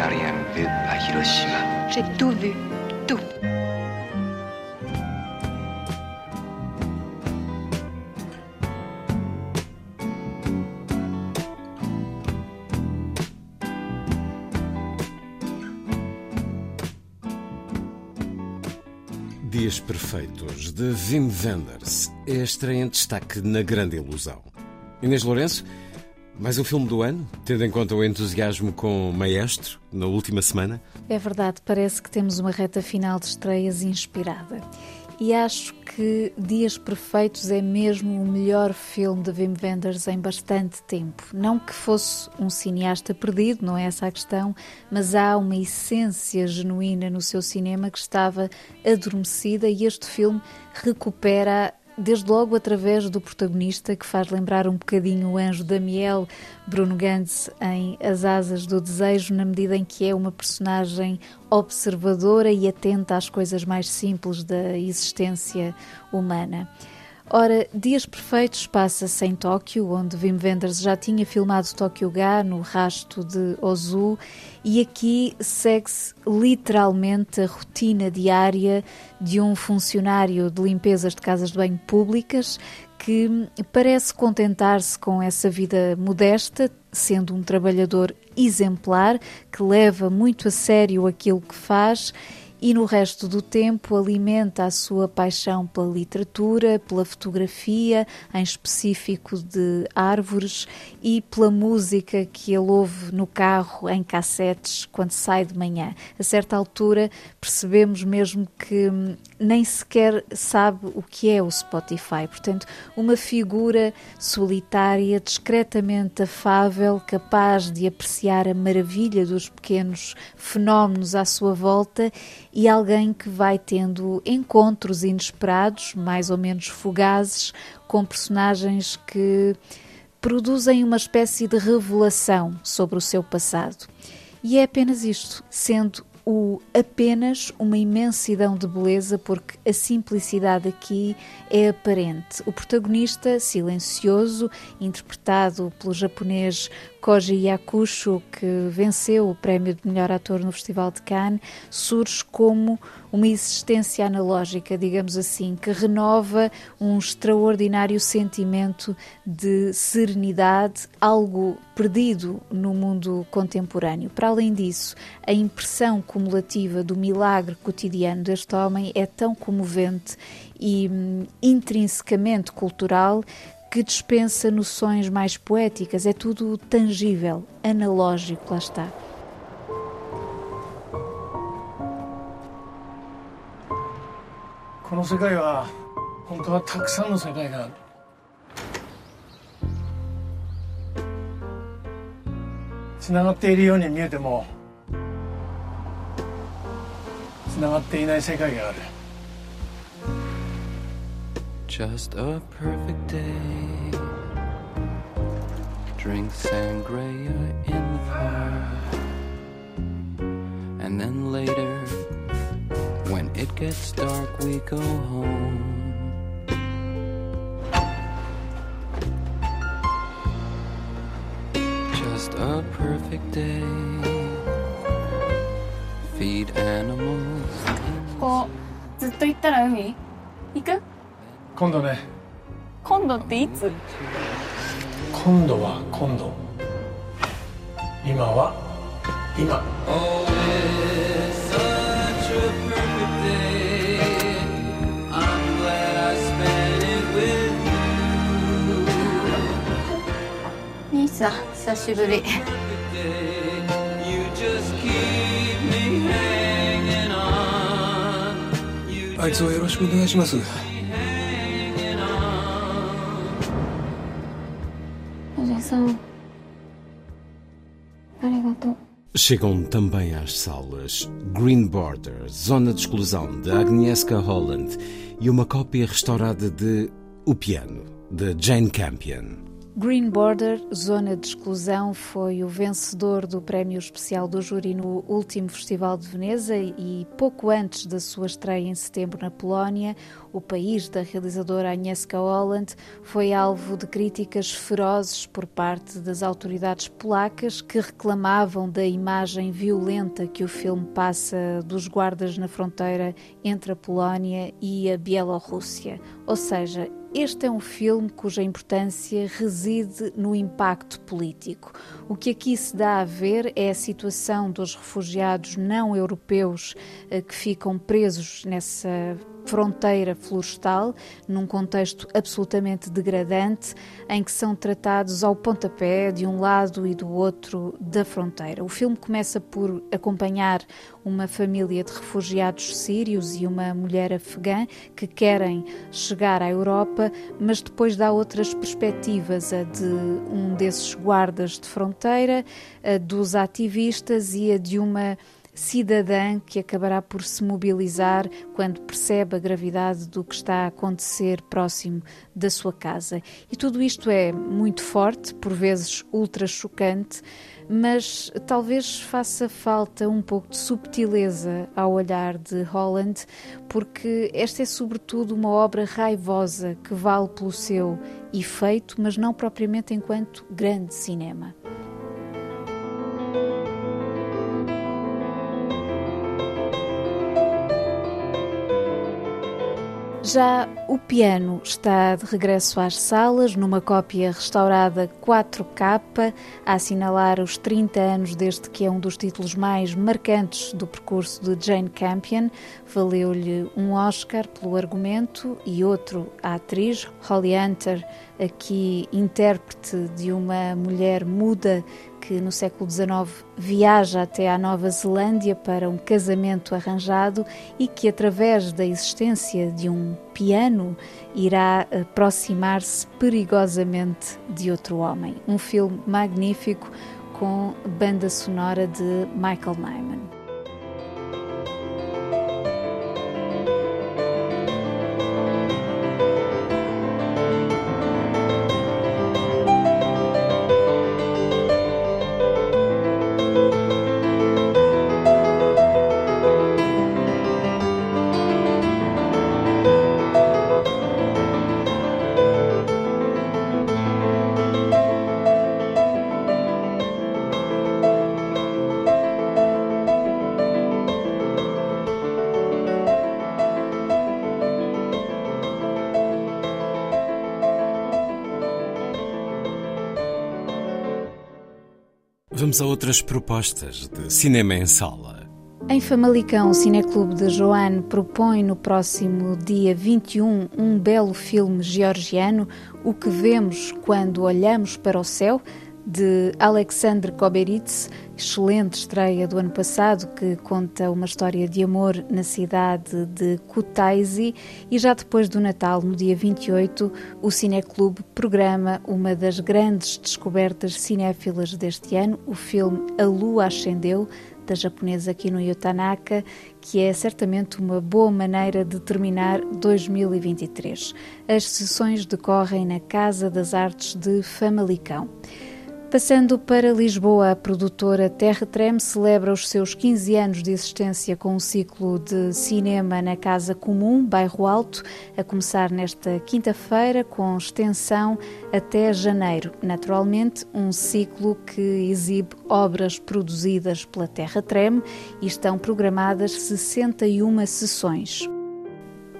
N'as rien vu à Hiroshima. J'ai tout vu, tout. Dias Perfeitos, de Wim Wenders, é estreia em destaque na Grande Ilusão. Inês Lourenço, mais um filme do ano, tendo em conta o entusiasmo com Maestro, na última semana? É verdade, parece que temos uma reta final de estreias inspirada. E acho que Dias Perfeitos é mesmo o melhor filme de Wim Wenders em bastante tempo. Não que fosse um cineasta perdido, não é essa a questão, mas há uma essência genuína no seu cinema que estava adormecida e este filme recupera desde logo através do protagonista que faz lembrar um bocadinho o anjo Damiel, Bruno Gantz, em As Asas do Desejo, na medida em que é uma personagem observadora e atenta às coisas mais simples da existência humana. Ora, Dias Perfeitos passa-se em Tóquio, onde Wim Wenders já tinha filmado Tóquio Ga no rasto de Ozu, e aqui segue-se literalmente a rotina diária de um funcionário de limpezas de casas de banho públicas que parece contentar-se com essa vida modesta, sendo um trabalhador exemplar que leva muito a sério aquilo que faz e no resto do tempo alimenta a sua paixão pela literatura, pela fotografia, em específico de árvores, e pela música que ele ouve no carro em cassetes quando sai de manhã. A certa altura percebemos mesmo que hum, nem sequer sabe o que é o Spotify. Portanto, uma figura solitária, discretamente afável, capaz de apreciar a maravilha dos pequenos fenómenos à sua volta e alguém que vai tendo encontros inesperados, mais ou menos fugazes, com personagens que produzem uma espécie de revelação sobre o seu passado. E é apenas isto, sendo o apenas uma imensidão de beleza, porque a simplicidade aqui é aparente. O protagonista, silencioso, interpretado pelo japonês Koji Yakusho, que venceu o prémio de melhor ator no Festival de Cannes, surge como uma existência analógica, digamos assim, que renova um extraordinário sentimento de serenidade, algo perdido no mundo contemporâneo. Para além disso, a impressão cumulativa do milagre cotidiano deste homem é tão comovente e hum, intrinsecamente cultural que dispensa noções mais poéticas, é tudo tangível, analógico, lá está. こ Just a perfect day. Drink sangria in the park. And then later, when it gets dark, we go home. Just a perfect day. Feed animals. こうずっと行ったら海行く 今度ね。今度っていつ？今度は今度。今は今。兄さん久しぶり。あいつをよろしくお願いします。さんありがとう Chegam também às salas Green Border, Zona de Exclusão, de Agnieszka Holland e uma cópia restaurada de O Piano, de Jane Campion. Green Border, Zona de Exclusão, foi o vencedor do Prémio Especial do Júri no último Festival de Veneza e pouco antes da sua estreia em setembro na Polónia, o país da realizadora Agnieszka Holland foi alvo de críticas ferozes por parte das autoridades polacas que reclamavam da imagem violenta que o filme passa dos guardas na fronteira entre a Polónia e a Bielorrússia. Ou seja, este é um filme cuja importância reside no impacto político. O que aqui se dá a ver é a situação dos refugiados não europeus eh, que ficam presos nessa fronteira florestal, num contexto absolutamente degradante, em que são tratados ao pontapé de um lado e do outro da fronteira. O filme começa por acompanhar uma família de refugiados sírios e uma mulher afegã que querem chegar à Europa, mas depois dá outras perspectivas, a de um desses guardas de fronteira, a dos ativistas e a de uma cidadã que acabará por se mobilizar quando percebe a gravidade do que está a acontecer próximo da sua casa. E tudo isto é muito forte, por vezes ultra chocante, mas talvez faça falta um pouco de subtileza ao olhar de Holland, porque esta é sobretudo uma obra raivosa que vale pelo seu efeito, mas não propriamente enquanto grande cinema. Já o piano está de regresso às salas, numa cópia restaurada 4K, a assinalar os 30 anos desde que é um dos títulos mais marcantes do percurso de Jane Campion. Valeu-lhe um Oscar pelo argumento e outro à atriz, Holly Hunter, aqui intérprete de uma mulher muda que no século XIX viaja até à Nova Zelândia para um casamento arranjado e que, através da existência de um piano, irá aproximar-se perigosamente de outro homem. Um filme magnífico com banda sonora de Michael Nyman. Vamos a outras propostas de cinema em sala. Em Famalicão, o Cineclube de Joane propõe no próximo dia 21 um belo filme georgiano, O que Vemos Quando Olhamos para o Céu, de Alexandre Koberitz, excelente estreia do ano passado que conta uma história de amor na cidade de Kutaisi e já depois do Natal, no dia 28, o Cineclube programa uma das grandes descobertas cinéfilas deste ano, o filme A Lua Ascendeu, da japonesa Kinuyo Tanaka, que é certamente uma boa maneira de terminar 2023. As sessões decorrem na Casa das Artes de Famalicão. Passando para Lisboa, a produtora Terra Trem celebra os seus 15 anos de existência com um ciclo de cinema na Casa Comum, Bairro Alto, a começar nesta quinta-feira com extensão até janeiro. Naturalmente, um ciclo que exibe obras produzidas pela Terra Trem e estão programadas 61 sessões.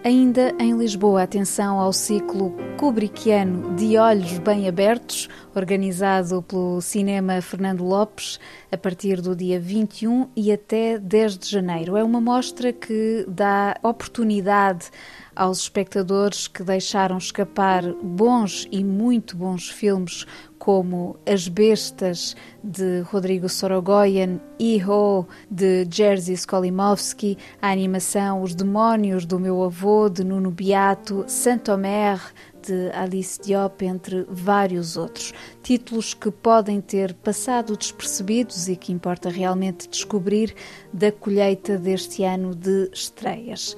Ainda em Lisboa, atenção ao ciclo Kubrickiano de Olhos Bem Abertos, organizado pelo Cinema Fernando Lopes, a partir do dia 21 e até 10 de janeiro. É uma mostra que dá oportunidade aos espectadores que deixaram escapar bons e muito bons filmes como As Bestas, de Rodrigo Sorogoyen, Iho, de Jerzy Skolimowski, a animação Os Demónios do Meu Avô, de Nuno Beato, Saint-Omer, de Alice Diop, entre vários outros. Títulos que podem ter passado despercebidos e que importa realmente descobrir da colheita deste ano de estreias.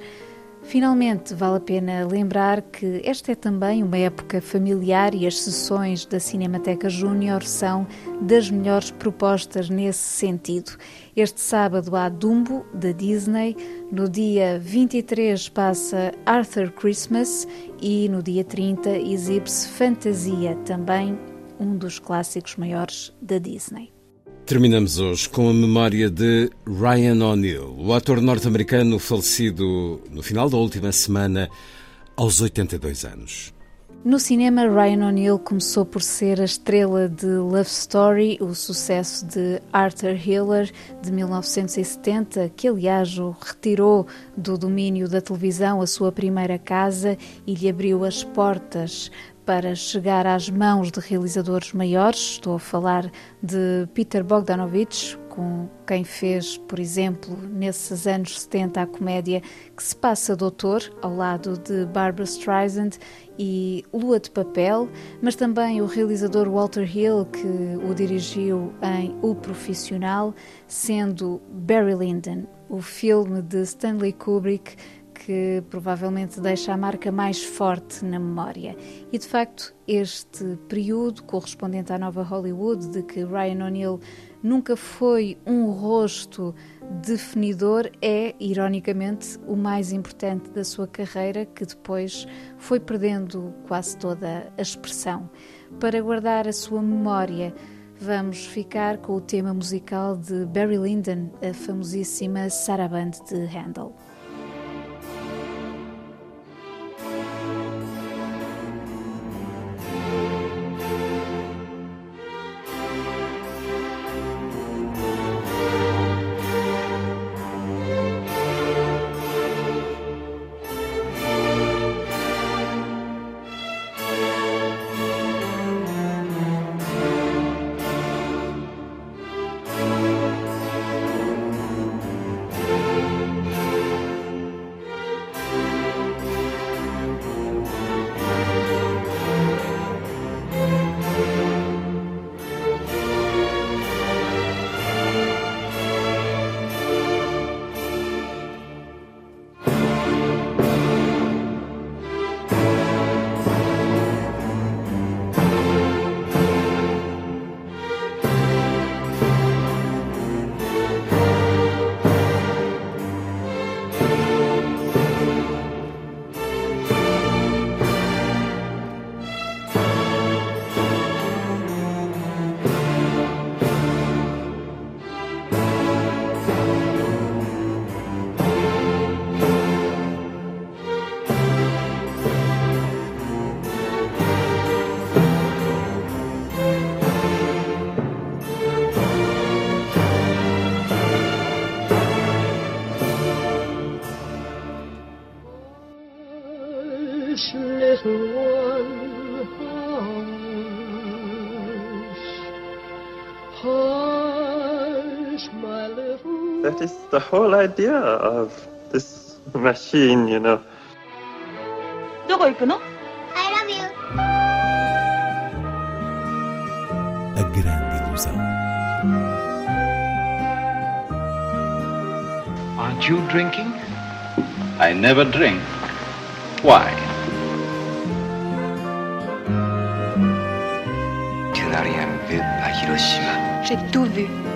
Finalmente, vale a pena lembrar que esta é também uma época familiar e as sessões da Cinemateca Júnior são das melhores propostas nesse sentido. Este sábado há Dumbo, da Disney, no dia 23 passa Arthur Christmas e no dia 30 exibe-se Fantasia, também um dos clássicos maiores da Disney. Terminamos hoje com a memória de Ryan O'Neill, o ator norte-americano falecido no final da última semana, aos 82 anos. No cinema, Ryan O'Neill começou por ser a estrela de Love Story, o sucesso de Arthur Hiller de 1970, que aliás o retirou do domínio da televisão a sua primeira casa e lhe abriu as portas para chegar às mãos de realizadores maiores. Estou a falar de Peter Bogdanovich, com quem fez, por exemplo, nesses anos 70 a comédia que se passa Doutor, ao lado de Barbara Streisand e Lua de Papel, mas também o realizador Walter Hill, que o dirigiu em O Profissional, sendo Barry Lyndon, o filme de Stanley Kubrick que provavelmente deixa a marca mais forte na memória. E de facto, este período correspondente à nova Hollywood, de que Ryan O'Neill nunca foi um rosto definidor, é, ironicamente, o mais importante da sua carreira, que depois foi perdendo quase toda a expressão. Para guardar a sua memória, vamos ficar com o tema musical de Barry Lyndon, a famosíssima Sarabande de Handel. That is the whole idea of this machine, you know. どこ行くの I love you. A grande ilusão. Aren't you drinking? I never drink. Why? Tout vu.